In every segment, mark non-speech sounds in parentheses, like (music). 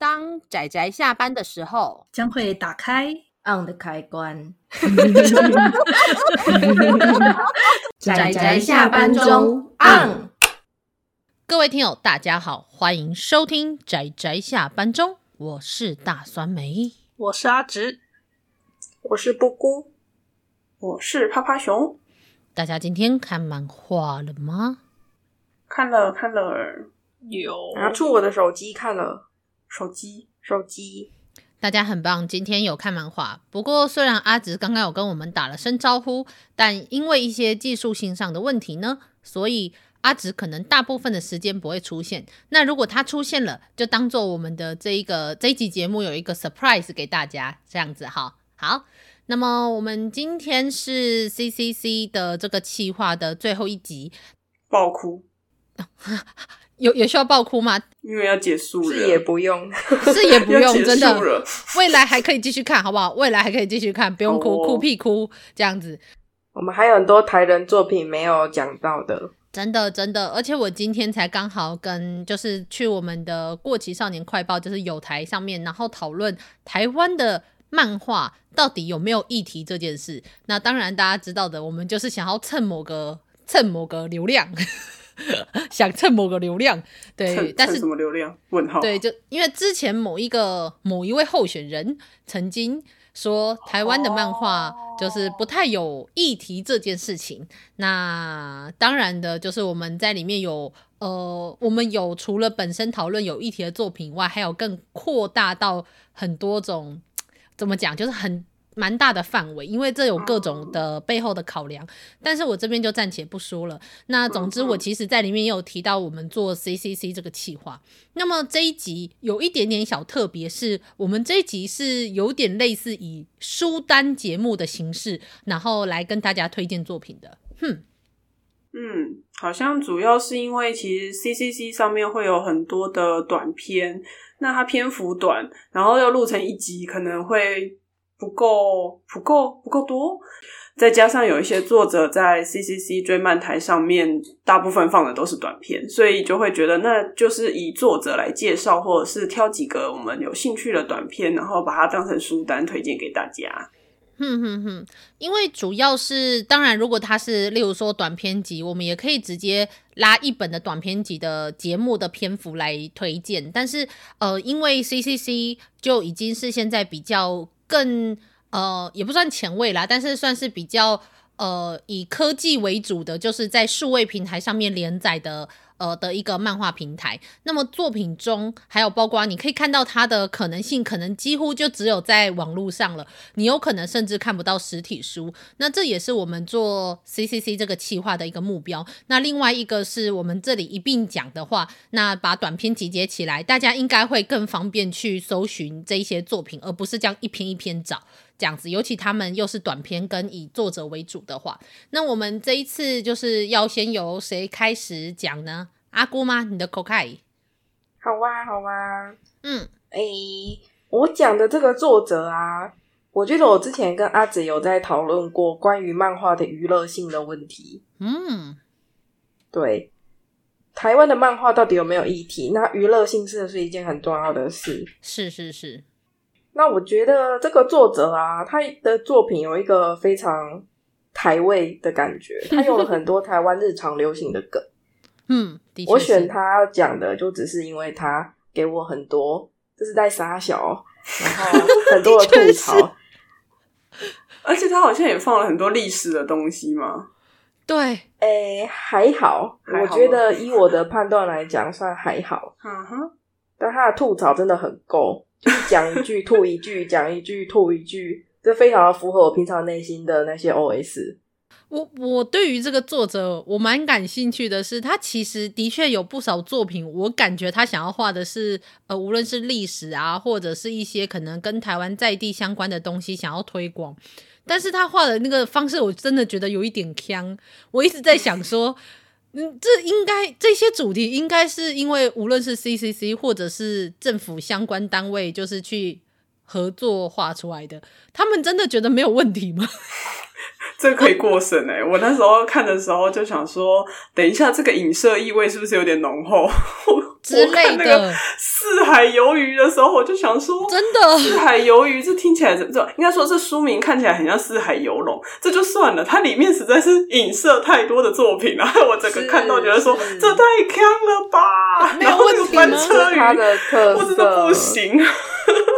当仔仔下班的时候，将会打开 on 的开关。(laughs) 仔仔下班中 on。各位听友，大家好，欢迎收听仔仔下班中，我是大酸梅，我是阿直，我是布姑，我是趴趴熊。大家今天看漫画了吗？看了，看了，有拿出我的手机看了。手机，手机，大家很棒，今天有看漫画。不过，虽然阿直刚刚有跟我们打了声招呼，但因为一些技术性上的问题呢，所以阿直可能大部分的时间不会出现。那如果他出现了，就当做我们的这一个这一集节目有一个 surprise 给大家，这样子哈。好，那么我们今天是 CCC 的这个企划的最后一集，爆哭。(laughs) 有有需要爆哭吗？因为要结束了，是也不用，(laughs) 是也不用，真的，未来还可以继续看，好不好？未来还可以继续看，不用哭，哦、哭屁哭这样子。我们还有很多台人作品没有讲到的，真的真的。而且我今天才刚好跟就是去我们的过期少年快报，就是有台上面，然后讨论台湾的漫画到底有没有议题这件事。那当然大家知道的，我们就是想要蹭某个蹭某个流量。(laughs) 想蹭某个流量，对，但是什么流量？问号。对，就因为之前某一个某一位候选人曾经说台湾的漫画就是不太有议题这件事情。那当然的，就是我们在里面有呃，我们有除了本身讨论有议题的作品外，还有更扩大到很多种，怎么讲，就是很。蛮大的范围，因为这有各种的背后的考量，但是我这边就暂且不说了。那总之，我其实在里面也有提到我们做 CCC 这个企划。那么这一集有一点点小特别，是我们这一集是有点类似以书单节目的形式，然后来跟大家推荐作品的。哼，嗯，好像主要是因为其实 CCC 上面会有很多的短篇，那它篇幅短，然后要录成一集，可能会。不够，不够，不够多。再加上有一些作者在 CCC 追漫台上面，大部分放的都是短片，所以就会觉得那就是以作者来介绍，或者是挑几个我们有兴趣的短片，然后把它当成书单推荐给大家。哼哼哼，因为主要是，当然，如果它是例如说短篇集，我们也可以直接拉一本的短篇集的节目的篇幅来推荐。但是，呃，因为 CCC 就已经是现在比较。更呃也不算前卫啦，但是算是比较呃以科技为主的，就是在数位平台上面连载的呃的一个漫画平台。那么作品中还有包括你可以看到它的可能性，可能几乎就只有在网络上了。你有可能甚至看不到实体书。那这也是我们做 CCC 这个企划的一个目标。那另外一个是我们这里一并讲的话，那把短篇集结起来，大家应该会更方便去搜寻这一些作品，而不是这样一篇一篇找。这样子，尤其他们又是短篇跟以作者为主的话，那我们这一次就是要先由谁开始讲呢？阿姑吗？你的口开？好啊，好啊。嗯，哎、欸，我讲的这个作者啊，我觉得我之前跟阿紫有在讨论过关于漫画的娱乐性的问题。嗯，对，台湾的漫画到底有没有议题？那娱乐性是不是一件很重要的事？是是是。那我觉得这个作者啊，他的作品有一个非常台味的感觉，他用了很多台湾日常流行的梗。(laughs) 嗯，我选他讲的就只是因为他给我很多，就是在撒小，然后很多的吐槽，(laughs) 而且他好像也放了很多历史的东西嘛。对，诶、欸，还好，还好，我觉得以我的判断来讲，算还好。嗯哼，但他的吐槽真的很够。就是讲一句吐一句，讲一句吐一句，这非常的符合我平常内心的那些 OS。我我对于这个作者，我蛮感兴趣的是，他其实的确有不少作品，我感觉他想要画的是，呃，无论是历史啊，或者是一些可能跟台湾在地相关的东西，想要推广。但是他画的那个方式，我真的觉得有一点呛。我一直在想说。嗯，这应该这些主题应该是因为无论是 CCC 或者是政府相关单位，就是去合作画出来的。他们真的觉得没有问题吗？(laughs) 这个可以过审哎！我那时候看的时候就想说，等一下这个影射意味是不是有点浓厚？(laughs) 之类的。四海游鱼的时候，我就想说，真的四海游鱼，这听起来怎这应该说是书名看起来很像四海游龙，这就算了，它里面实在是影射太多的作品了，(laughs) 我整个看到觉得说这太坑了吧，没有问题吗？翻车鱼的特色我真的不行。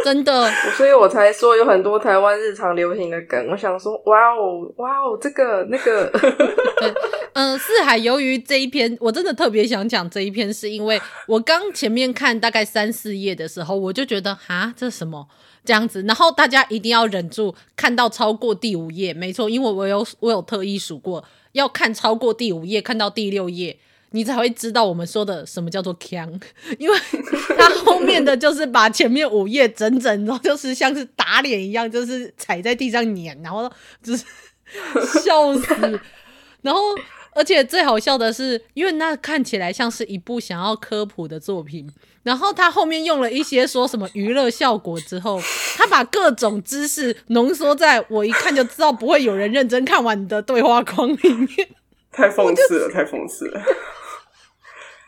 真的，(laughs) 所以我才说有很多台湾日常流行的梗。我想说，哇哦，哇哦，这个那个，(laughs) 对，嗯，四海由于这一篇，我真的特别想讲这一篇，是因为我刚前面看大概三四页的时候，我就觉得啊，这什么这样子？然后大家一定要忍住，看到超过第五页，没错，因为我有我有特意数过，要看超过第五页，看到第六页。你才会知道我们说的什么叫做锵，因为他后面的就是把前面五页整整，然后就是像是打脸一样，就是踩在地上碾，然后就是笑死。然后，而且最好笑的是，因为那看起来像是一部想要科普的作品，然后他后面用了一些说什么娱乐效果之后，他把各种知识浓缩在我一看就知道不会有人认真看完的对话框里面，太讽刺了，太讽刺了。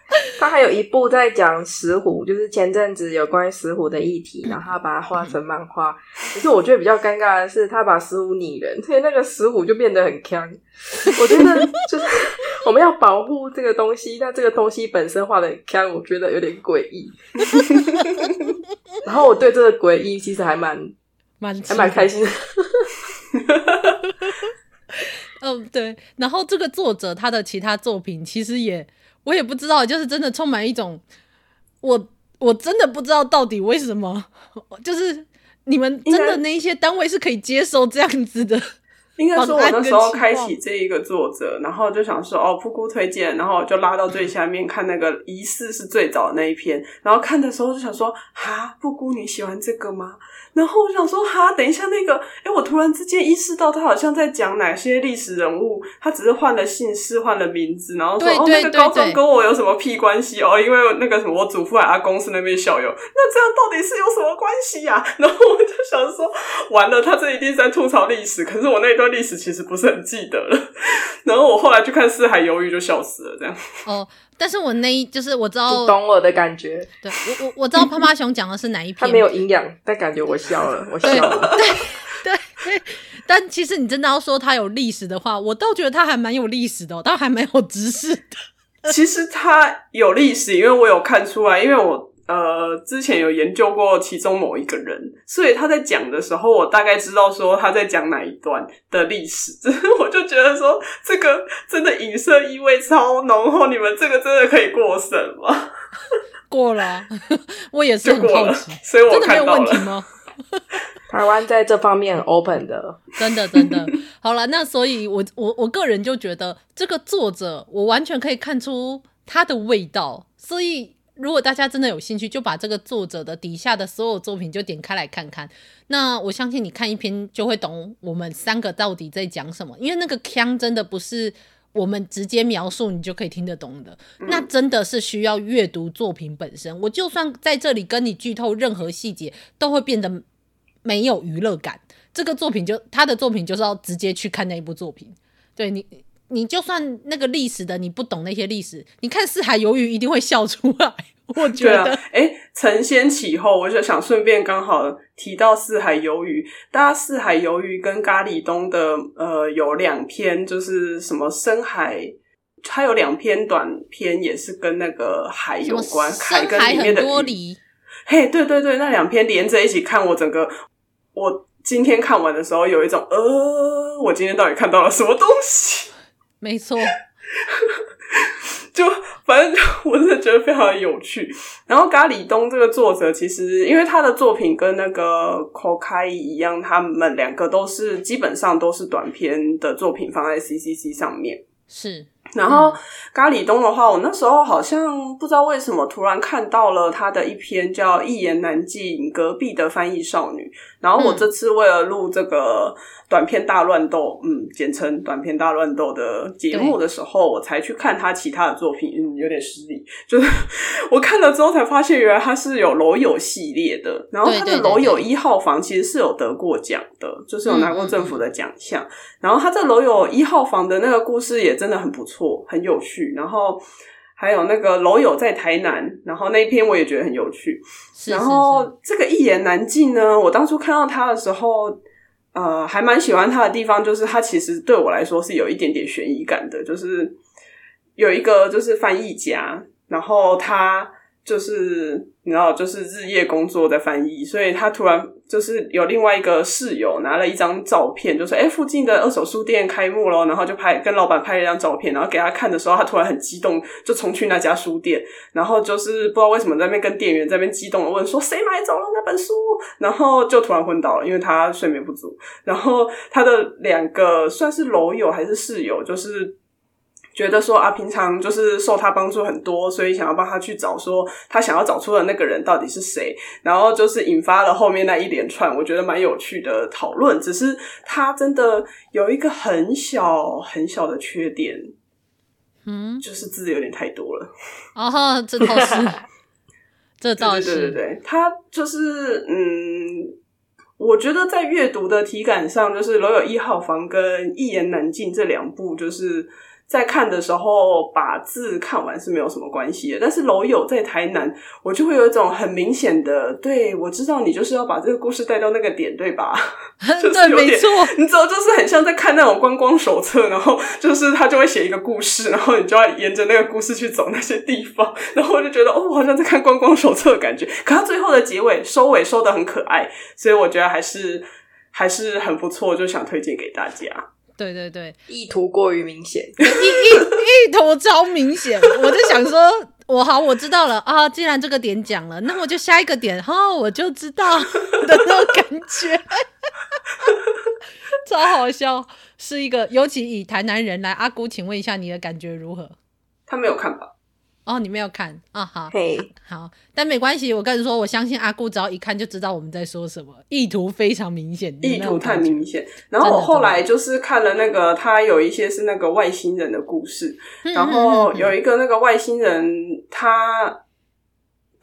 (laughs) 他还有一部在讲石虎，就是前阵子有关于石虎的议题，然后他把它画成漫画。可是我觉得比较尴尬的是，他把石虎拟人，所以那个石虎就变得很强。我觉得就是 (laughs) 我们要保护这个东西，但这个东西本身画的很锵，我觉得有点诡异。(laughs) 然后我对这个诡异其实还蛮蛮还蛮开心的。嗯，对。然后这个作者他的其他作品其实也。我也不知道，就是真的充满一种，我我真的不知道到底为什么，就是你们真的那一些单位是可以接受这样子的。(laughs) 应该说，我那时候开启这一个作者，然后就想说，哦，噗咕推荐，然后就拉到最下面看那个疑似是最早的那一篇，然后看的时候就想说，哈，噗咕你喜欢这个吗？然后我想说，哈，等一下那个，哎，我突然之间意识到，他好像在讲哪些历史人物，他只是换了姓氏，换了名字，然后说，哦，那个高中跟我有什么屁关系哦？因为那个什么，我祖父阿公司那边校友，那这样到底是有什么关系呀？(laughs) 然后我就想说，完了，他这一定是在吐槽历史，可是我那一段历史其实不是很记得了。(laughs) 然后我后来去看《四海游鱼》，就笑死了，这样。(laughs) 哦。但是我那一就是我知道懂我的感觉，对我我我知道趴趴熊讲的是哪一篇，他没有营养，但感觉我笑了，(laughs) 我笑了，对对对。但其实你真的要说他有历史的话，我倒觉得他还蛮有历史的，倒还蛮有知识的。其实他有历史，因为我有看出来，因为我。呃，之前有研究过其中某一个人，所以他在讲的时候，我大概知道说他在讲哪一段的历史。(laughs) 我就觉得说，这个真的影射意味超浓厚，你们这个真的可以过审吗？过了，我也是很好奇，所以我看到了。真的没有问题吗？(laughs) 台湾在这方面 open 的，真的真的。(laughs) 好了，那所以我我我个人就觉得这个作者，我完全可以看出他的味道，所以。如果大家真的有兴趣，就把这个作者的底下的所有作品就点开来看看。那我相信你看一篇就会懂我们三个到底在讲什么，因为那个腔真的不是我们直接描述你就可以听得懂的，那真的是需要阅读作品本身。我就算在这里跟你剧透任何细节，都会变得没有娱乐感。这个作品就他的作品就是要直接去看那一部作品，对你。你就算那个历史的你不懂那些历史，你看《四海游鱼》一定会笑出来。我觉得，哎、啊，承先启后，我就想顺便刚好提到《四海游鱼》，大家《四海游鱼》跟咖喱东的呃有两篇，就是什么深海，它有两篇短篇也是跟那个海有关，海跟里面的鱼。嘿，对对对，那两篇连着一起看，我整个我今天看完的时候有一种呃，我今天到底看到了什么东西？没错，(laughs) 就反正就我真的觉得非常的有趣。然后咖喱东这个作者，其实因为他的作品跟那个 Kokai 一样，他们两个都是基本上都是短篇的作品放在 CCC 上面。是，然后咖喱东的话，我那时候好像不知道为什么突然看到了他的一篇叫《一言难尽：隔壁的翻译少女》，然后我这次为了录这个。短片大乱斗，嗯，简称短片大乱斗的节目的时候，我才去看他其他的作品，嗯，有点失礼。就是我看了之后才发现，原来他是有楼友系列的，然后他的楼友一号房其实是有得过奖的，就是有拿过政府的奖项。嗯嗯嗯。然后他这楼友一号房的那个故事也真的很不错，很有趣。然后还有那个楼友在台南，然后那一篇我也觉得很有趣。是是是。然后这个一言难尽呢，我当初看到他的时候。呃，还蛮喜欢他的地方，就是他其实对我来说是有一点点悬疑感的，就是有一个就是翻译家，然后他就是你知道，就是日夜工作在翻译，所以他突然。就是有另外一个室友拿了一张照片，就说：“哎，附近的二手书店开幕了。”然后就拍跟老板拍了一张照片，然后给他看的时候，他突然很激动，就冲去那家书店，然后就是不知道为什么在那边跟店员在那边激动的问说：“谁买走了那本书？”然后就突然昏倒了，因为他睡眠不足。然后他的两个算是楼友还是室友，就是。觉得说啊，平常就是受他帮助很多，所以想要帮他去找说他想要找出的那个人到底是谁，然后就是引发了后面那一连串我觉得蛮有趣的讨论。只是他真的有一个很小很小的缺点，嗯，就是字有点太多了。哦，这倒是，这倒是，对对对对，他就是嗯，我觉得在阅读的体感上，就是《楼友一号房》跟《一言难尽》这两部，就是。在看的时候，把字看完是没有什么关系的。但是楼友在台南，我就会有一种很明显的，对，我知道你就是要把这个故事带到那个点，对吧？(laughs) 就是有点，没错，(laughs) 你知道，就是很像在看那种观光手册，然后就是他就会写一个故事，然后你就要沿着那个故事去走那些地方，然后我就觉得哦，我好像在看观光手册的感觉。可他最后的结尾收尾收的很可爱，所以我觉得还是还是很不错，就想推荐给大家。对对对，意图过于明显，(laughs) 意意意图超明显。我就想说，我好，我知道了啊。既然这个点讲了，那我就下一个点，哈，我就知道的那种感觉，(laughs) 超好笑。是一个，尤其以台南人来，阿姑，请问一下你的感觉如何？他没有看吧？哦，你没有看啊？好，好，但没关系。我跟你说，我相信阿顾只要一看就知道我们在说什么，意图非常明显，意图太明显。然后我后来就是看了那个，他有一些是那个外星人的故事，然后有一个那个外星人，他。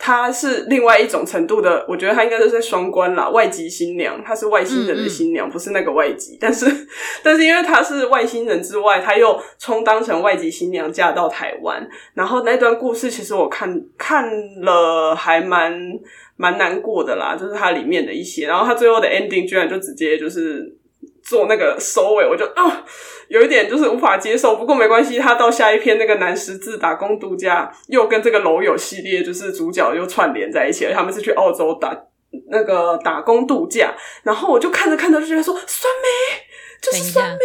他是另外一种程度的，我觉得她应该是在双关啦。外籍新娘，她是外星人的新娘，嗯嗯，不是那个外籍。但是，(laughs) 但是因为她是外星人之外，她又充当成外籍新娘嫁到台湾。然后那段故事，其实我看看了还蛮蛮难过的啦，就是它里面的一些。然后她最后的 ending 居然就直接就是。做那个收尾，我就啊、呃，有一点就是无法接受。不过没关系，他到下一篇那个南十字打工度假，又跟这个楼友系列就是主角又串联在一起了。他们是去澳洲打那个打工度假，然后我就看着看着就觉得说酸梅，就是酸梅。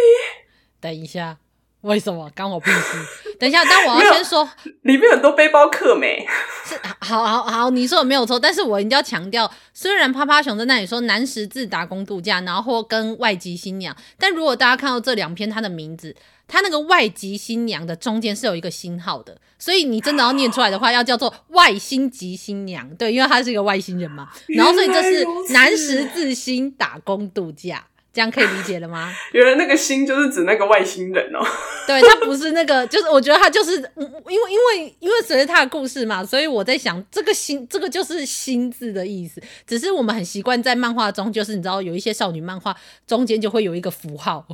等一下。为什么？刚我屁事！等一下，但我要先说，(laughs) 里面很多背包客没？是，好好好，你说的没有错，但是我一定要强调，虽然趴趴熊在那里说南十字打工度假，然后或跟外籍新娘，但如果大家看到这两篇他的名字，他那个外籍新娘的中间是有一个星号的，所以你真的要念出来的话，要叫做外星籍新娘，对，因为他是一个外星人嘛，然后所以这是南十字星打工度假。这样可以理解了吗？(laughs) 原来那个星就是指那个外星人哦。对，他不是那个，(laughs) 就是我觉得他就是，因为因为因为随着他的故事嘛，所以我在想，这个星这个就是“星”字的意思。只是我们很习惯在漫画中，就是你知道有一些少女漫画中间就会有一个符号。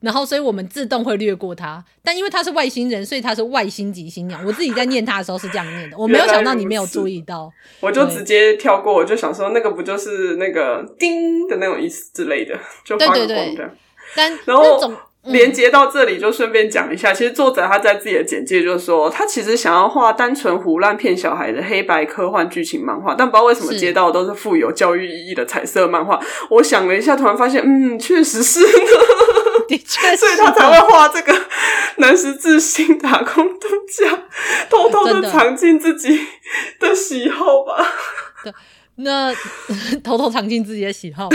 然后，所以我们自动会略过它。但因为他是外星人，所以他是外星级新娘。我自己在念他的时候是这样念的，(laughs) 我没有想到你没有注意到，我就直接跳过。我就想说，那个不就是那个“叮”的那种意思之类的，(laughs) 就发个光的。但然后连接到这里，就顺便讲一下，其实作者他在自己的简介就说，他其实想要画单纯胡乱骗小孩的黑白科幻剧情漫画，但不知道为什么接到的都是富有教育意义的彩色漫画。我想了一下，突然发现，嗯，确实是。的确，(laughs) 所以他才会画这个 (laughs) 南十字星打工度假，偷偷的藏进自己的喜好吧。(laughs) 对，那偷偷藏进自己的喜好。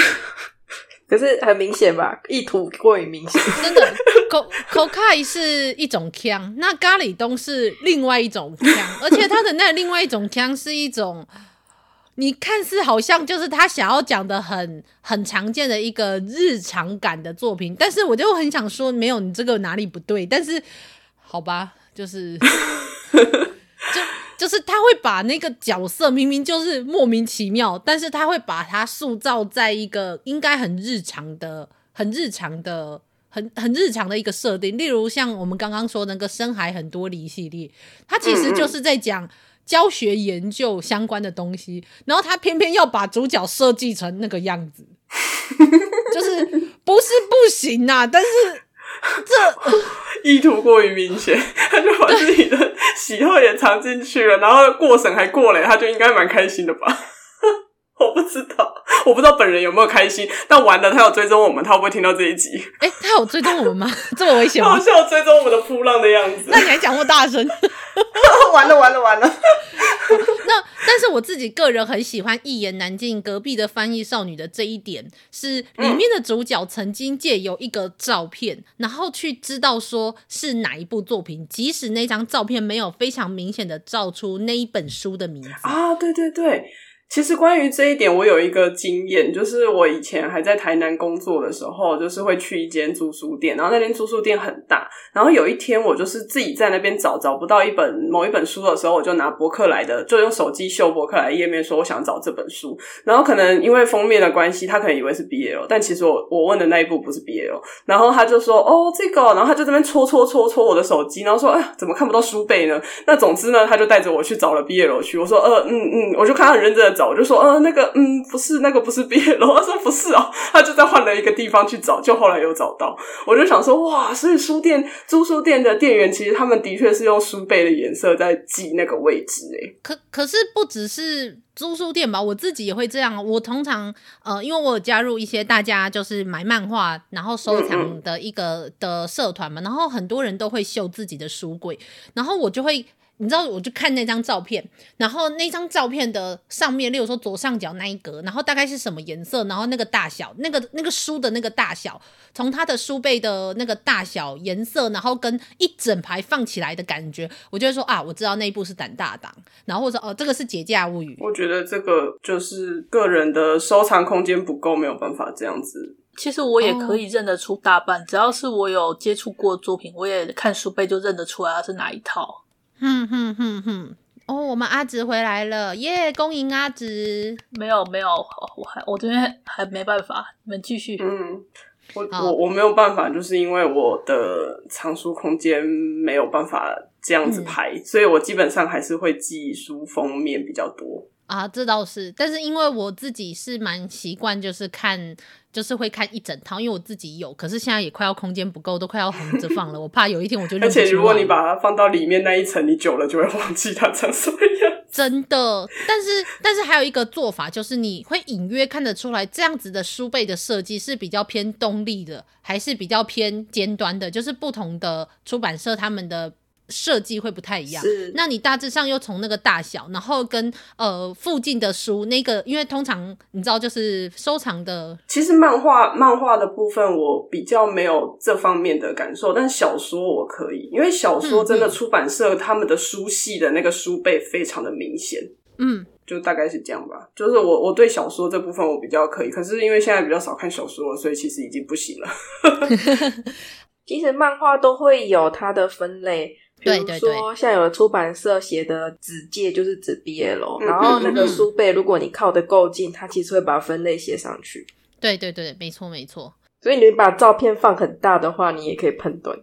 可是很明显吧，意图过于明显。真的，口口开是一种腔，那咖喱东是另外一种腔，而且它的那另外一种腔是一种，你看似好像就是他想要讲的很很常见的一个日常感的作品，但是我就很想说，没有你这个哪里不对，但是好吧，就是 (laughs) 就。就是他会把那个角色明明就是莫名其妙，但是他会把它塑造在一个应该很日常的、很日常的、很很日常的一个设定。例如像我们刚刚说那个深海很多梨系列，他其实就是在讲教学研究相关的东西，然后他偏偏要把主角设计成那个样子，(laughs) 就是不是不行啊，但是。这意图过于明显，他就把自己的喜好也藏进去了，然后过审还过了，他就应该蛮开心的吧？(laughs) 我不知道，我不知道本人有没有开心，但完了，他有追踪我们，他会不会听到这一集？哎、欸，他有追踪我们吗？(laughs) 这么危险吗？好像有追踪我们的扑浪的样子。那你还讲那么大声？完了完了完了！我自己个人很喜欢一言难尽隔壁的翻译少女的这一点，是里面的主角曾经借由一个照片，然后去知道说是哪一部作品，即使那张照片没有非常明显的照出那一本书的名字啊，对对对。其实关于这一点，我有一个经验，就是我以前还在台南工作的时候，就是会去一间租书店，然后那间租书店很大，然后有一天我就是自己在那边找，找不到一本某一本书的时候，我就拿博客来的，就用手机秀博客来页面，说我想找这本书，然后可能因为封面的关系，他可能以为是 BL，但其实我我问的那一部不是 BL，然后他就说哦这个，然后他就这边戳戳戳戳我的手机，然后说哎呀怎么看不到书背呢？那总之呢，他就带着我去找了 BL 去，我说呃嗯嗯，我就看他很认真的找。我就说，呃，那个，嗯，不是，那个不是毕业楼。(laughs) 他说不是哦，他就在换了一个地方去找，就后来有找到。我就想说，哇，所以书店租书店的店员其实他们的确是用书背的颜色在记那个位置，诶。可可是不只是租书店吧，我自己也会这样。我通常，呃，因为我有加入一些大家就是买漫画然后收藏的一个的社团嘛，然后很多人都会秀自己的书柜，然后我就会。你知道，我就看那张照片，然后那张照片的上面，例如说左上角那一格，然后大概是什么颜色，然后那个大小，那个那个书的那个大小，从它的书背的那个大小、颜色，然后跟一整排放起来的感觉，我就会说啊，我知道那一部是胆大党，然后或者说哦，这个是解假物语。我觉得这个就是个人的收藏空间不够，没有办法这样子。其实我也可以认得出大半，只要是我有接触过作品，我也看书背就认得出来它是哪一套。哼哼哼哼，哦，我们阿直回来了，耶！恭迎阿直。没有没有，我还我这边还没办法，你们继续。嗯，我我我没有办法，就是因为我的藏书空间没有办法这样子排，嗯、所以我基本上还是会寄书封面比较多。啊，这倒是，但是因为我自己是蛮习惯，就是看。就是会看一整套，因为我自己有，可是现在也快要空间不够，都快要横着放了。我怕有一天我就。(laughs) 而且如果你把它放到里面那一层，你久了就会忘记它长什么样。(laughs) 真的，但是但是还有一个做法，就是你会隐约看得出来，这样子的书背的设计是比较偏动力的，还是比较偏尖端的？就是不同的出版社他们的。设计会不太一样，是那你大致上又从那个大小，然后跟呃附近的书那个，因为通常你知道就是收藏的，其实漫画漫画的部分我比较没有这方面的感受，但小说我可以，因为小说真的出版社他们的书系的那个书背非常的明显，嗯，就大概是这样吧。就是我我对小说这部分我比较可以，可是因为现在比较少看小说了，所以其实已经不行了。(laughs) (laughs) 其实漫画都会有它的分类。比如说，像有的出版社写的纸界就是指 BL，然后那个书背，如果你靠得够近，它其实会把分类写上去。对对对，没错没错。所以你把照片放很大的话，你也可以判断。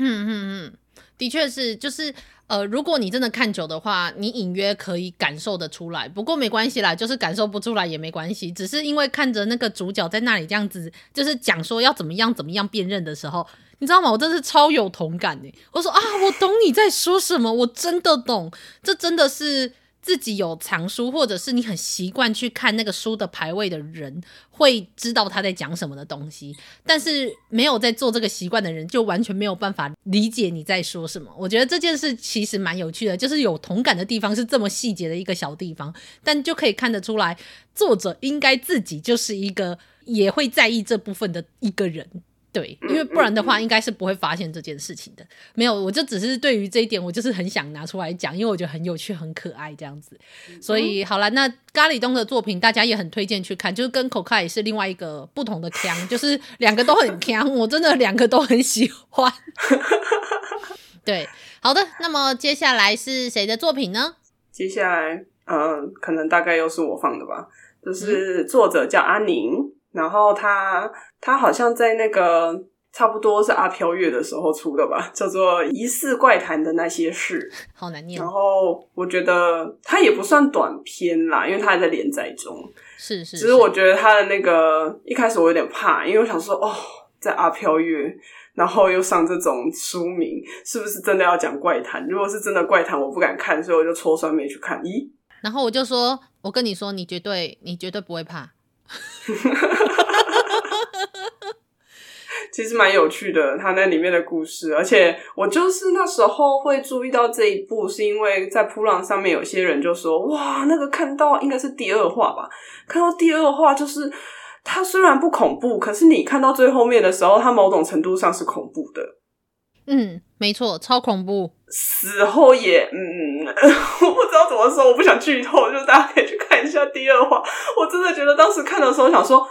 嗯嗯嗯，的确是，就是呃，如果你真的看久的话，你隐约可以感受得出来。不过没关系啦，就是感受不出来也没关系，只是因为看着那个主角在那里这样子，就是讲说要怎么样怎么样辨认的时候。你知道吗？我真是超有同感的。我说啊，我懂你在说什么，我真的懂。这真的是自己有藏书，或者是你很习惯去看那个书的排位的人，会知道他在讲什么的东西。但是没有在做这个习惯的人，就完全没有办法理解你在说什么。我觉得这件事其实蛮有趣的，就是有同感的地方是这么细节的一个小地方，但就可以看得出来，作者应该自己就是一个。也会在意这部分的一个人。对，因为不然的话，应该是不会发现这件事情的。没有，我就只是对于这一点，我就是很想拿出来讲，因为我觉得很有趣、很可爱这样子。所以好了，那咖喱东的作品大家也很推荐去看，就是跟口卡也是另外一个不同的腔，就是两个都很腔，我真的两个都很喜欢。(laughs) 对，好的，那么接下来是谁的作品呢？接下来，嗯、呃，可能大概又是我放的吧，就是作者叫阿宁。然后他他好像在那个差不多是阿飘月的时候出的吧，叫做《疑似怪谈的那些事》，(laughs) 好难念。然后我觉得他也不算短篇啦，因为他还在连载中。是是，是。只是我觉得他的那个一开始我有点怕，因为我想说哦，在阿飘月，然后又上这种书名，是不是真的要讲怪谈？如果是真的怪谈，我不敢看，所以我就戳酸梅去看。咦？然后我就说，我跟你说，你绝对你绝对不会怕。(laughs) 其实蛮有趣的，他那里面的故事，而且我就是那时候会注意到这一部，是因为在噗浪上面有些人就说：“哇，那个看到应该是第二话吧？看到第二话就是它虽然不恐怖，可是你看到最后面的时候，它某种程度上是恐怖的。”嗯，没错，超恐怖。死后也，嗯，我不知道怎么说，我不想剧透，就是大家可以去看一下第二话。我真的觉得当时看的时候，想说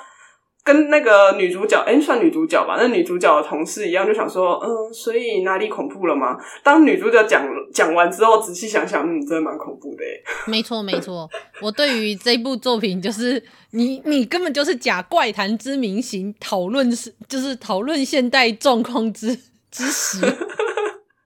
跟那个女主角，哎、欸，算女主角吧，那女主角的同事一样，就想说，嗯，所以哪里恐怖了吗？当女主角讲讲完之后，仔细想想，嗯，真的蛮恐怖的。(laughs) 没错，没错。我对于这部作品，就是你，你根本就是假怪谈之名行，讨论是，就是讨论现代状况之。之时，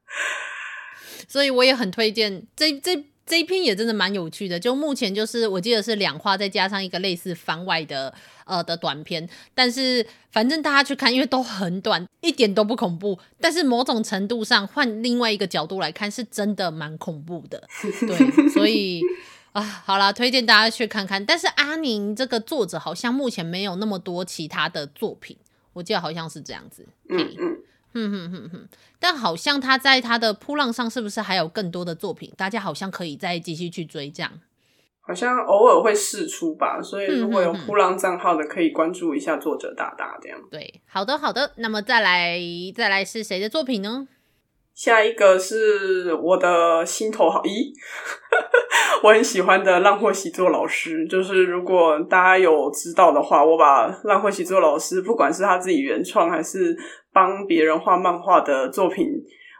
(laughs) 所以我也很推荐这这这一篇也真的蛮有趣的。就目前就是我记得是两话，再加上一个类似番外的呃的短片，但是反正大家去看，因为都很短，一点都不恐怖。但是某种程度上换另外一个角度来看，是真的蛮恐怖的。对，(laughs) 所以啊，好啦，推荐大家去看看。但是阿宁这个作者好像目前没有那么多其他的作品，我记得好像是这样子。嗯嗯。嗯哼哼哼，但好像他在他的扑浪上是不是还有更多的作品？大家好像可以再继续去追这样。好像偶尔会试出吧，所以如果有扑浪账号的，可以关注一下作者大大这样。对，好的好的，那么再来再来是谁的作品呢？下一个是我的心头好，咦，(laughs) 我很喜欢的浪货习作老师。就是如果大家有知道的话，我把浪货习作老师，不管是他自己原创还是帮别人画漫画的作品，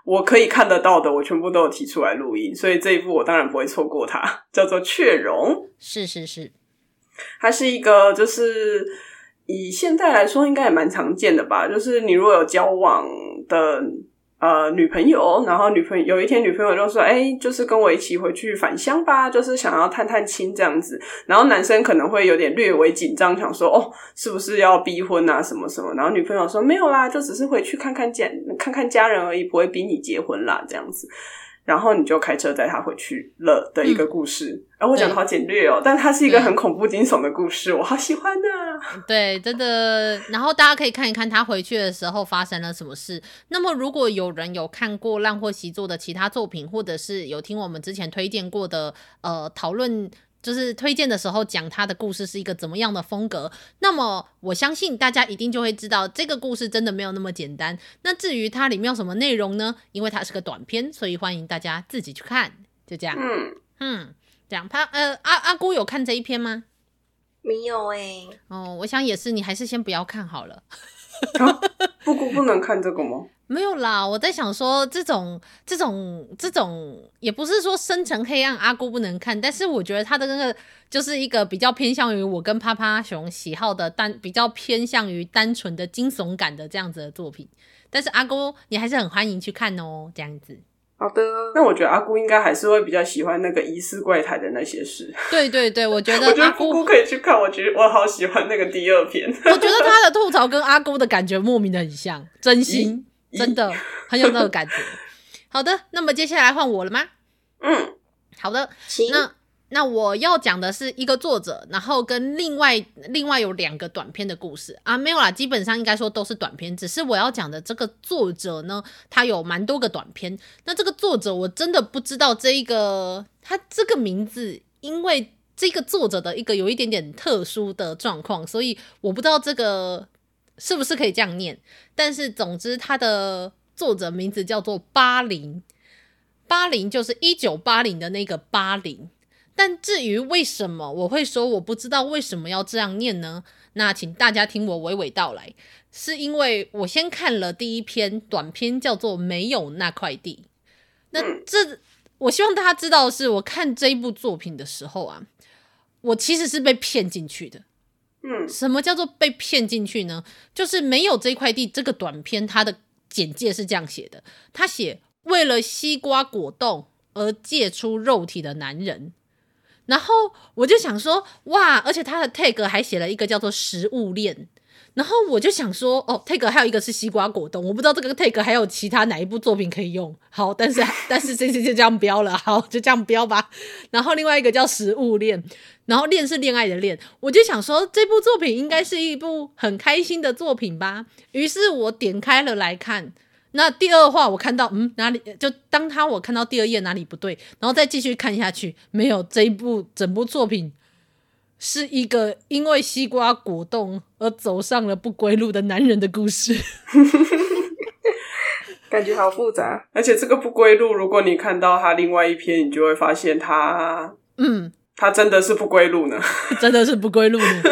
我可以看得到的，我全部都有提出来录音。所以这一部我当然不会错过它，叫做《雀榕》。是是是，它是一个就是以现在来说应该也蛮常见的吧，就是你如果有交往的。呃，女朋友，然后女朋友有一天，女朋友就说：“哎、就是跟我一起回去返乡吧，就是想要探探亲这样子。”然后男生可能会有点略微紧张，想说：“哦，是不是要逼婚啊，什么什么？”然后女朋友说：“没有啦，就只是回去看看家，看看家人而已，不会逼你结婚啦，这样子。”然后你就开车载他回去了的一个故事，而、嗯啊、我讲的好简略哦，但它是一个很恐怖惊悚的故事，我好喜欢呢、啊。(laughs) 对，真的。然后大家可以看一看他回去的时候发生了什么事。那么，如果有人有看过烂货习作的其他作品，或者是有听我们之前推荐过的呃讨论。就是推荐的时候讲他的故事是一个怎么样的风格，那么我相信大家一定就会知道这个故事真的没有那么简单。那至于它里面有什么内容呢？因为它是个短片，所以欢迎大家自己去看。就这样，嗯嗯，这样。他呃阿阿姑有看这一篇吗？没有哎、欸。哦，我想也是，你还是先不要看好了。啊、(laughs) (laughs) 不不不能看这个吗？没有啦，我在想说，这种这种这种也不是说深沉黑暗阿姑不能看，但是我觉得他的那个就是一个比较偏向于我跟趴趴熊喜好的单，比较偏向于单纯的惊悚感的这样子的作品。但是阿姑你还是很欢迎去看哦，这样子。好的，那我觉得阿姑应该还是会比较喜欢那个疑似怪胎的那些事。对对对，(laughs) 我觉得我觉得姑姑可以去看，我觉得我好喜欢那个第二篇。我觉得他的吐槽跟阿姑的感觉莫名的很像，真心。真的很有那个感觉。(laughs) 好的，那么接下来换我了吗？嗯，好的。那那我要讲的是一个作者，然后跟另外另外有两个短篇的故事啊，没有啦，基本上应该说都是短篇。只是我要讲的这个作者呢，他有蛮多个短篇。那这个作者我真的不知道这一个他这个名字，因为这个作者的一个有一点点特殊的状况，所以我不知道这个是不是可以这样念。但是总之，他的作者名字叫做八零，八零就是一九八零的那个八零。但至于为什么我会说我不知道为什么要这样念呢？那请大家听我娓娓道来。是因为我先看了第一篇短篇，叫做《没有那块地》。那这我希望大家知道的是，我看这一部作品的时候啊，我其实是被骗进去的。嗯，什么叫做被骗进去呢？就是没有这块地。这个短片它的简介是这样写的：他写为了西瓜果冻而借出肉体的男人。然后我就想说，哇！而且他的 tag 还写了一个叫做“食物链”。然后我就想说，哦，tag 还有一个是西瓜果冻，我不知道这个 tag 还有其他哪一部作品可以用。好，但是 (laughs) 但是这次就这样标了，好，就这样标吧。然后另外一个叫“食物链”，然后“链”是恋爱的“恋”，我就想说这部作品应该是一部很开心的作品吧。于是我点开了来看。那第二话我看到，嗯，哪里就当他我看到第二页哪里不对，然后再继续看下去，没有这一部整部作品是一个因为西瓜果冻而走上了不归路的男人的故事，(laughs) 感觉好复杂。而且这个不归路，如果你看到他另外一篇，你就会发现他，嗯，他真的是不归路呢，(laughs) 真的是不归路呢。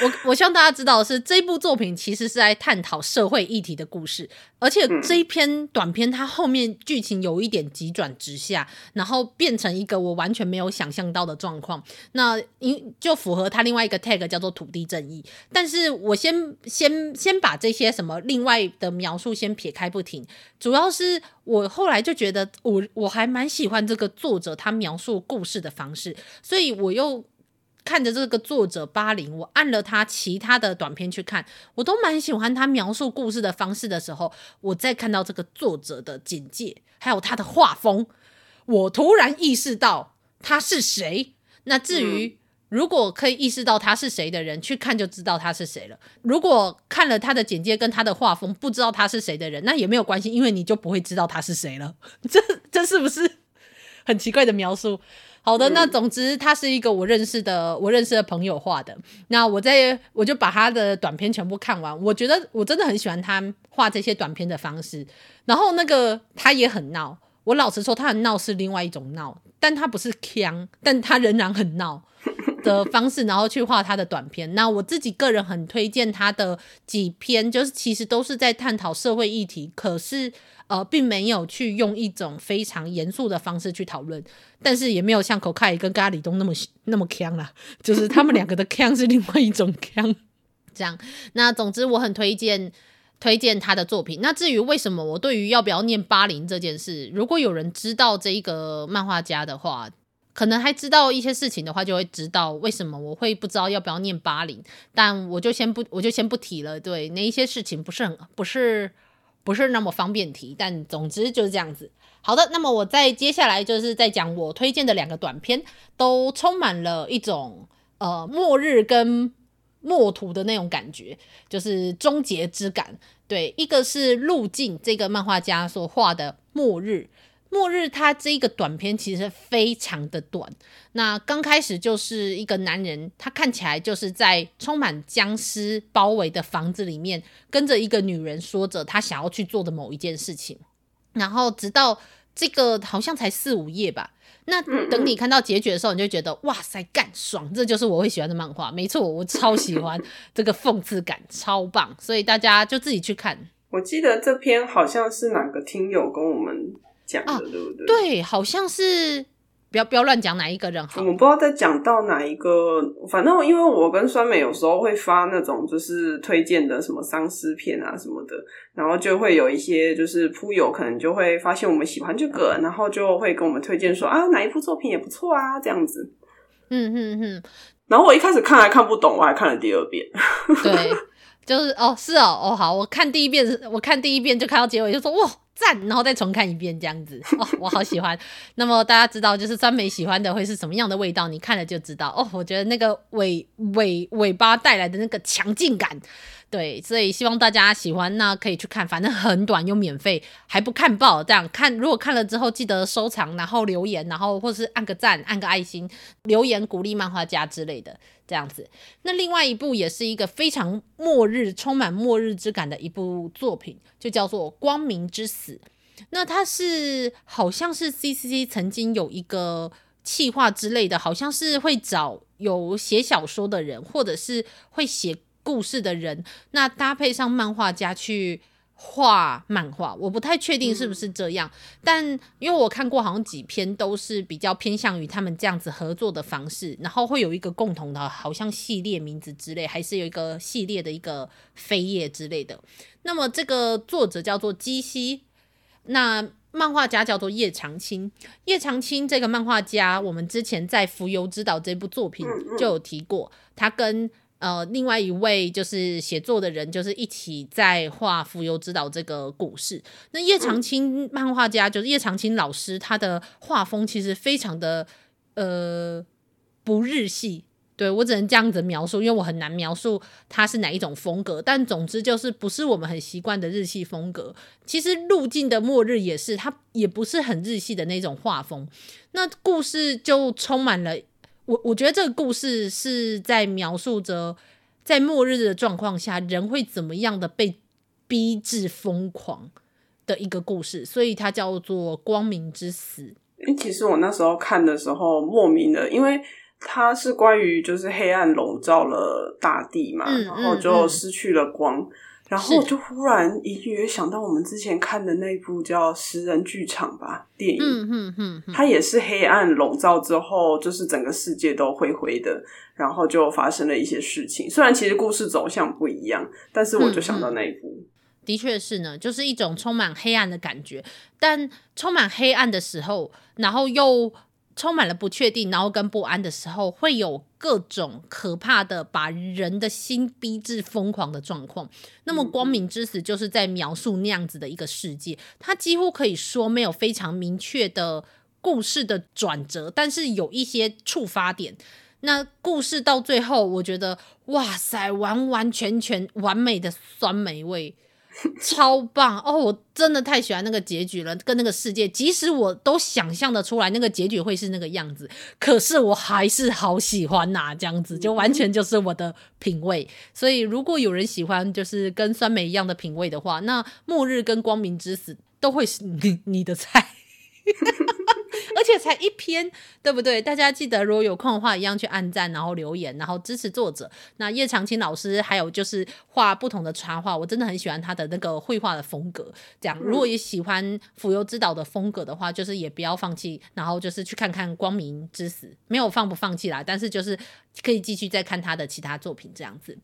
但我我希望大家知道的是，这部作品其实是在探讨社会议题的故事，而且这一篇短片它后面剧情有一点急转直下，然后变成一个我完全没有想象到的状况。那因就符合它另外一个 tag 叫做土地正义。但是我先先先把这些什么另外的描述先撇开不听，主要是我后来就觉得我我还蛮喜欢这个作者他描述故事的方式，所以我又。看着这个作者巴零，我按了他其他的短片去看，我都蛮喜欢他描述故事的方式的时候，我再看到这个作者的简介，还有他的画风，我突然意识到他是谁。那至于如果可以意识到他是谁的人，去看就知道他是谁了。如果看了他的简介跟他的画风，不知道他是谁的人，那也没有关系，因为你就不会知道他是谁了。这这是不是很奇怪的描述？好的，那总之他是一个我认识的，我认识的朋友画的。那我在我就把他的短片全部看完，我觉得我真的很喜欢他画这些短片的方式。然后那个他也很闹，我老实说，他很闹是另外一种闹，但他不是腔，但他仍然很闹 (laughs) 的方式，然后去画他的短片。那我自己个人很推荐他的几篇，就是其实都是在探讨社会议题，可是。呃，并没有去用一种非常严肃的方式去讨论，但是也没有像口凯跟咖喱东那么那么呛啦，就是他们两个的呛是另外一种呛。(laughs) 这样，那总之我很推荐推荐他的作品。那至于为什么我对于要不要念八零这件事，如果有人知道这一个漫画家的话，可能还知道一些事情的话，就会知道为什么我会不知道要不要念八零。但我就先不我就先不提了。对，那一些事情不是很不是。不是那么方便提，但总之就是这样子。好的，那么我再接下来就是在讲我推荐的两个短片，都充满了一种呃末日跟末途的那种感觉，就是终结之感。对，一个是路径这个漫画家所画的末日。末日，他这一个短片其实非常的短。那刚开始就是一个男人，他看起来就是在充满僵尸包围的房子里面，跟着一个女人说着他想要去做的某一件事情。然后直到这个好像才四五页吧。那等你看到结局的时候，你就觉得哇塞，干爽！这就是我会喜欢的漫画。没错，我超喜欢 (laughs) 这个讽刺感，超棒。所以大家就自己去看。我记得这篇好像是哪个听友跟我们。讲的、啊、对不对？对，好像是不要不要乱讲哪一个人好。我不知道在讲到哪一个，反正因为我跟酸美有时候会发那种就是推荐的什么丧尸片啊什么的，然后就会有一些就是扑友可能就会发现我们喜欢这个，然后就会跟我们推荐说啊哪一部作品也不错啊这样子。嗯嗯嗯。然后我一开始看还看不懂，我还看了第二遍。对，(laughs) 就是哦是哦哦好，我看第一遍我看第一遍就看到结尾就说哇。赞，然后再重看一遍这样子哦，我好喜欢。那么大家知道，就是酸梅喜欢的会是什么样的味道？你看了就知道哦。我觉得那个尾尾尾巴带来的那个强劲感，对，所以希望大家喜欢，那可以去看，反正很短又免费，还不看报。这样看，如果看了之后记得收藏，然后留言，然后或是按个赞，按个爱心，留言鼓励漫画家之类的。这样子，那另外一部也是一个非常末日、充满末日之感的一部作品，就叫做《光明之死》。那它是好像是 CCC 曾经有一个企划之类的，好像是会找有写小说的人，或者是会写故事的人，那搭配上漫画家去。画漫画，我不太确定是不是这样，嗯、但因为我看过好像几篇都是比较偏向于他们这样子合作的方式，然后会有一个共同的，好像系列名字之类，还是有一个系列的一个扉页之类的。那么这个作者叫做基西，那漫画家叫做叶长青。叶长青这个漫画家，我们之前在《浮游之岛》这部作品就有提过，他跟。呃，另外一位就是写作的人，就是一起在画《浮游之岛》这个故事。那叶长青漫画家，就是叶长青老师，他的画风其实非常的呃不日系。对，我只能这样子描述，因为我很难描述他是哪一种风格。但总之就是不是我们很习惯的日系风格。其实《路径的末日》也是，他也不是很日系的那种画风。那故事就充满了。我我觉得这个故事是在描述着在末日的状况下，人会怎么样的被逼至疯狂的一个故事，所以它叫做《光明之死》。其实我那时候看的时候，莫名的，因为它是关于就是黑暗笼罩了大地嘛，嗯、然后就失去了光。嗯嗯然后我就忽然隐约想到我们之前看的那部叫《食人剧场》吧电影，嗯嗯嗯，它也是黑暗笼罩之后，就是整个世界都灰灰的，然后就发生了一些事情。虽然其实故事走向不一样，但是我就想到那一部，嗯嗯、的确是呢，就是一种充满黑暗的感觉。但充满黑暗的时候，然后又。充满了不确定，然后跟不安的时候，会有各种可怕的把人的心逼至疯狂的状况。那么，《光明之死》就是在描述那样子的一个世界。它几乎可以说没有非常明确的故事的转折，但是有一些触发点。那故事到最后，我觉得哇塞，完完全全完美的酸梅味。(laughs) 超棒哦！我真的太喜欢那个结局了，跟那个世界，即使我都想象得出来那个结局会是那个样子，可是我还是好喜欢呐、这样子就完全就是我的品味。所以如果有人喜欢就是跟酸梅一样的品味的话，那末日跟光明之死都会是你你的菜。(laughs) 而且才一篇，对不对？大家记得，如果有空的话，一样去按赞，然后留言，然后支持作者。那叶长青老师还有就是画不同的插画，我真的很喜欢他的那个绘画的风格。这样，如果也喜欢《浮游之岛》的风格的话，就是也不要放弃，然后就是去看看《光明之死》，没有放不放弃啦，但是就是可以继续再看他的其他作品，这样子。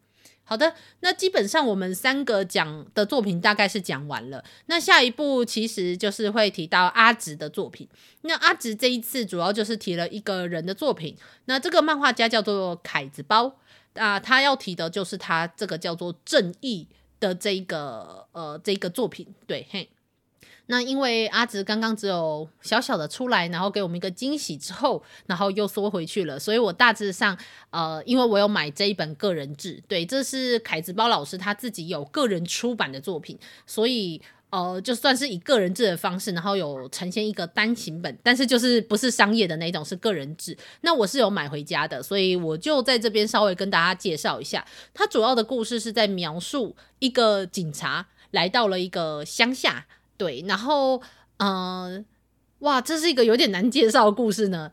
好的，那基本上我们三个讲的作品大概是讲完了。那下一步其实就是会提到阿直的作品。那阿直这一次主要就是提了一个人的作品。那这个漫画家叫做凯子包啊，他要提的就是他这个叫做正义的这个呃这个作品。对，嘿。那因为阿直刚刚只有小小的出来，然后给我们一个惊喜之后，然后又缩回去了，所以我大致上，呃，因为我有买这一本个人志，对，这是凯子包老师他自己有个人出版的作品，所以呃，就算是以个人志的方式，然后有呈现一个单行本，但是就是不是商业的那种，是个人志。那我是有买回家的，所以我就在这边稍微跟大家介绍一下，它主要的故事是在描述一个警察来到了一个乡下。对，然后，嗯、呃，哇，这是一个有点难介绍的故事呢。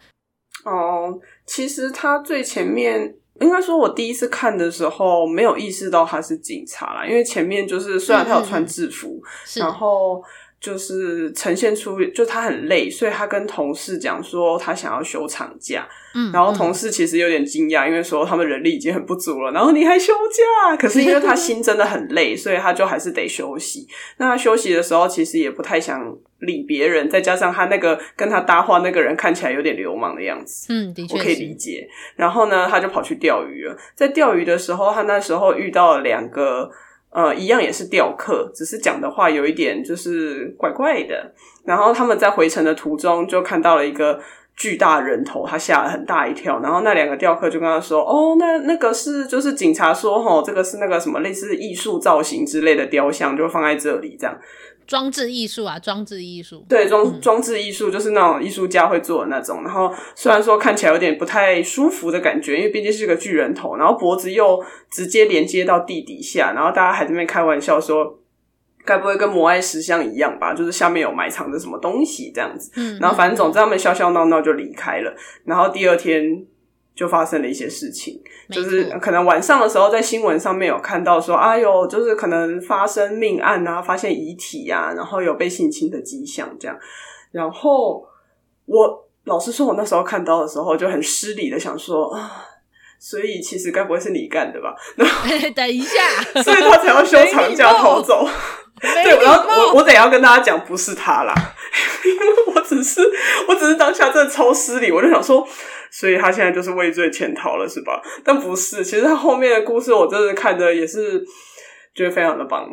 哦，其实他最前面，应该说，我第一次看的时候没有意识到他是警察啦，因为前面就是虽然他有穿制服，嗯、然后。就是呈现出，就他很累，所以他跟同事讲说他想要休长假。嗯，然后同事其实有点惊讶，因为说他们人力已经很不足了，然后你还休假？可是因为他 (laughs) 心真的很累，所以他就还是得休息。那他休息的时候，其实也不太想理别人，再加上他那个跟他搭话那个人看起来有点流氓的样子。嗯，的确，我可以理解。然后呢，他就跑去钓鱼了。在钓鱼的时候，他那时候遇到了两个。呃，一样也是钓客，只是讲的话有一点就是怪怪的。然后他们在回程的途中就看到了一个巨大人头，他吓了很大一跳。然后那两个钓客就跟他说：“哦，那那个是就是警察说，吼，这个是那个什么类似艺术造型之类的雕像，就放在这里这样。”装置艺术啊，装置艺术，对，装装置艺术就是那种艺术家会做的那种。然后虽然说看起来有点不太舒服的感觉，因为毕竟是个巨人头，然后脖子又直接连接到地底下，然后大家还在那边开玩笑说，该不会跟摩艾石像一样吧？就是下面有埋藏着什么东西这样子。嗯，然后反正总之他们笑笑闹闹就离开了。然后第二天。就发生了一些事情，就是可能晚上的时候，在新闻上面有看到说，哎呦，就是可能发生命案啊，发现遗体啊，然后有被性侵的迹象这样。然后我老实说，我那时候看到的时候就很失礼的想说啊，所以其实该不会是你干的吧？然 (laughs) 后等一下，(laughs) 所以他才要休长假逃走。对，然后我我得要跟大家讲，不是他啦，(laughs) 因为我只是我只是当下真的超失礼，我就想说。所以他现在就是畏罪潜逃了，是吧？但不是，其实他后面的故事，我真的看着也是觉得非常的棒。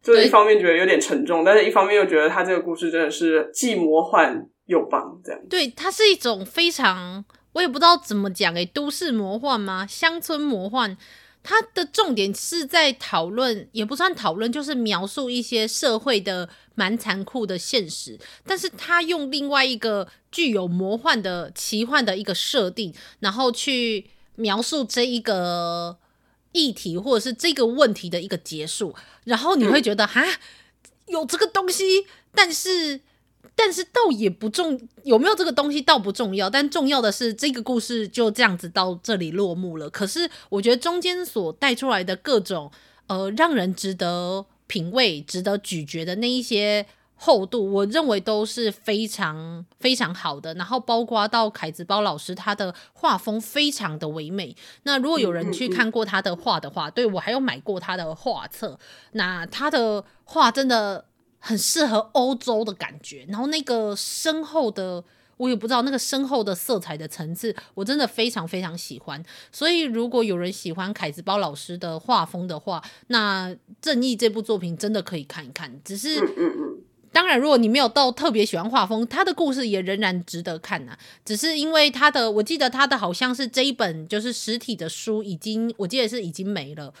就是一方面觉得有点沉重，但是一方面又觉得他这个故事真的是既魔幻又棒，这样。对，它是一种非常，我也不知道怎么讲诶，都市魔幻吗？乡村魔幻？它的重点是在讨论，也不算讨论，就是描述一些社会的蛮残酷的现实。但是它用另外一个具有魔幻的奇幻的一个设定，然后去描述这一个议题或者是这个问题的一个结束。然后你会觉得哈、嗯，有这个东西，但是。但是倒也不重，有没有这个东西倒不重要，但重要的是这个故事就这样子到这里落幕了。可是我觉得中间所带出来的各种呃，让人值得品味、值得咀嚼的那一些厚度，我认为都是非常非常好的。然后包括到凯子包老师，他的画风非常的唯美。那如果有人去看过他的画的话，对，我还有买过他的画册，那他的画真的。很适合欧洲的感觉，然后那个深厚的，我也不知道那个深厚的色彩的层次，我真的非常非常喜欢。所以如果有人喜欢凯子包老师的画风的话，那《正义》这部作品真的可以看一看。只是，当然，如果你没有到特别喜欢画风，他的故事也仍然值得看呐。只是因为他的，我记得他的好像是这一本就是实体的书已经，我记得是已经没了。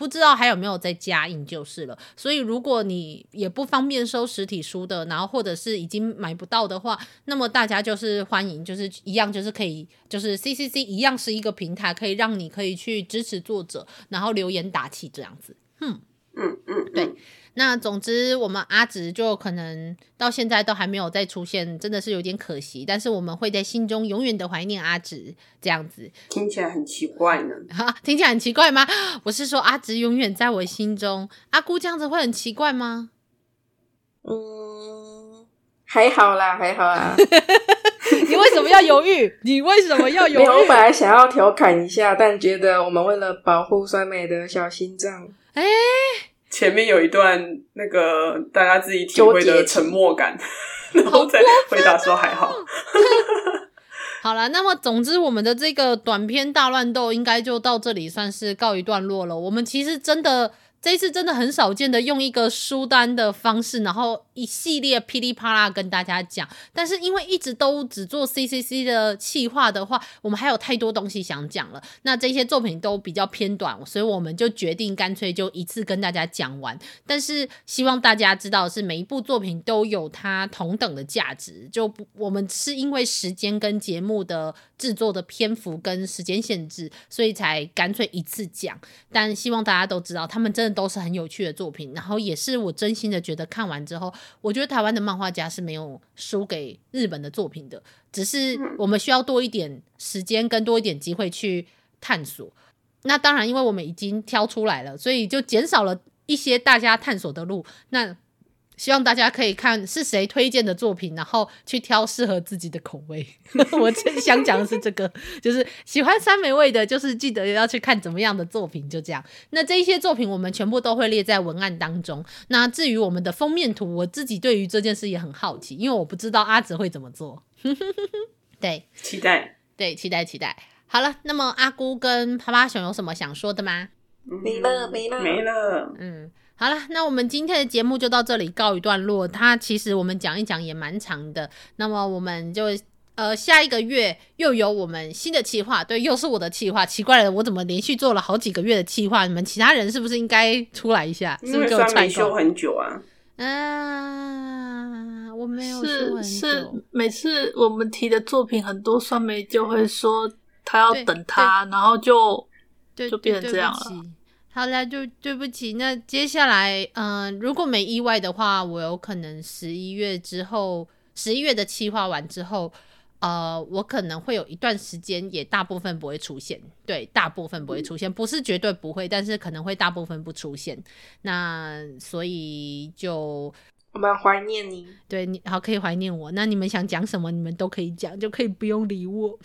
不知道还有没有再加印就是了，所以如果你也不方便收实体书的，然后或者是已经买不到的话，那么大家就是欢迎，就是一样，就是可以，就是 CCC 一样是一个平台，可以让你可以去支持作者，然后留言打气这样子。嗯嗯嗯，对。那总之，我们阿直就可能到现在都还没有再出现，真的是有点可惜。但是我们会在心中永远的怀念阿直，这样子听起来很奇怪呢。(laughs) 哈，听起来很奇怪吗？我是说阿直永远在我心中。阿姑这样子会很奇怪吗？嗯，还好啦，还好啦。(laughs) 你为什么要犹豫？你为什么要犹豫？我本来想要调侃一下，但觉得我们为了保护酸美的小心脏，哎、欸。前面有一段那个大家自己体会的沉默感，(laughs) 然后再回答说还好。好了，(laughs) 那么总之我们的这个短篇大乱斗应该就到这里算是告一段落了。我们其实真的。这一次真的很少见的用一个书单的方式，然后一系列噼里啪啦跟大家讲。但是因为一直都只做 CCC 的企划的话，我们还有太多东西想讲了。那这些作品都比较偏短，所以我们就决定干脆就一次跟大家讲完。但是希望大家知道，是每一部作品都有它同等的价值。就，我们是因为时间跟节目的制作的篇幅跟时间限制，所以才干脆一次讲。但希望大家都知道，他们真的。都是很有趣的作品，然后也是我真心的觉得看完之后，我觉得台湾的漫画家是没有输给日本的作品的，只是我们需要多一点时间跟多一点机会去探索。那当然，因为我们已经挑出来了，所以就减少了一些大家探索的路。那希望大家可以看是谁推荐的作品，然后去挑适合自己的口味。(laughs) 我真想讲的是这个，(laughs) 就是喜欢酸梅味的，就是记得要去看怎么样的作品，就这样。那这一些作品我们全部都会列在文案当中。那至于我们的封面图，我自己对于这件事也很好奇，因为我不知道阿紫会怎么做。(laughs) 对，期待，对，期待，期待。好了，那么阿姑跟趴趴熊有什么想说的吗？没了没了没了。嗯，好了，那我们今天的节目就到这里告一段落。它其实我们讲一讲也蛮长的，那么我们就呃下一个月又有我们新的企划，对，又是我的企划。奇怪了，我怎么连续做了好几个月的企划？你们其他人是不是应该出来一下？是不是给我踹休很久啊？啊，我没有是是，每次我们提的作品，很多酸梅就会说他要等他，然后就就变成这样了。好啦，就对不起。那接下来，嗯、呃，如果没意外的话，我有可能十一月之后，十一月的企划完之后，呃，我可能会有一段时间，也大部分不会出现。对，大部分不会出现，不是绝对不会，但是可能会大部分不出现。那所以就我们怀念你，(laughs) 对你好，可以怀念我。那你们想讲什么，你们都可以讲，就可以不用理我。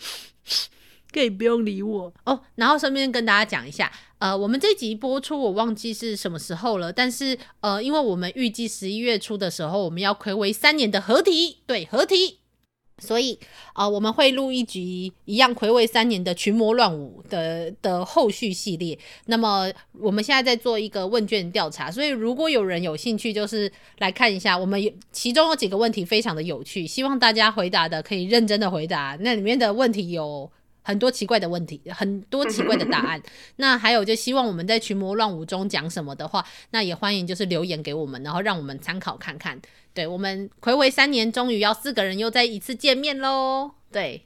可以不用理我哦。然后顺便跟大家讲一下，呃，我们这集播出我忘记是什么时候了，但是呃，因为我们预计十一月初的时候我们要睽违三年的合体，对，合体，所以呃，我们会录一集一样睽违三年的群魔乱舞的的后续系列。那么我们现在在做一个问卷调查，所以如果有人有兴趣，就是来看一下，我们有其中有几个问题非常的有趣，希望大家回答的可以认真的回答。那里面的问题有。很多奇怪的问题，很多奇怪的答案。(laughs) 那还有，就希望我们在群魔乱舞中讲什么的话，那也欢迎就是留言给我们，然后让我们参考看看。对，我们暌违三年，终于要四个人又再一次见面喽。对.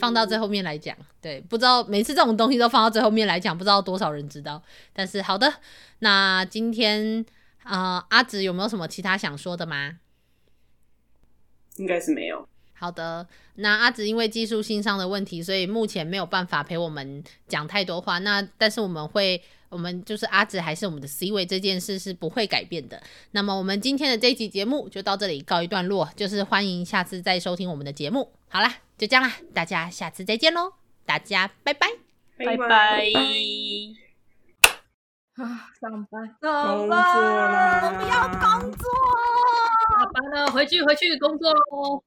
放到最后面来讲。对，不知道每次这种东西都放到最后面来讲，不知道多少人知道。但是好的，那今天啊、呃，阿紫有没有什么其他想说的吗？应该是没有。好的，那阿紫因为技术性上的问题，所以目前没有办法陪我们讲太多话。那但是我们会，我们就是阿紫还是我们的 C 位，这件事是不会改变的。那么我们今天的这一集节目就到这里告一段落，就是欢迎下次再收听我们的节目。好啦，就这样啦，大家下次再见喽，大家拜拜，拜拜。啊，上班，上班，我们要工作，下班了，回去回去工作喽。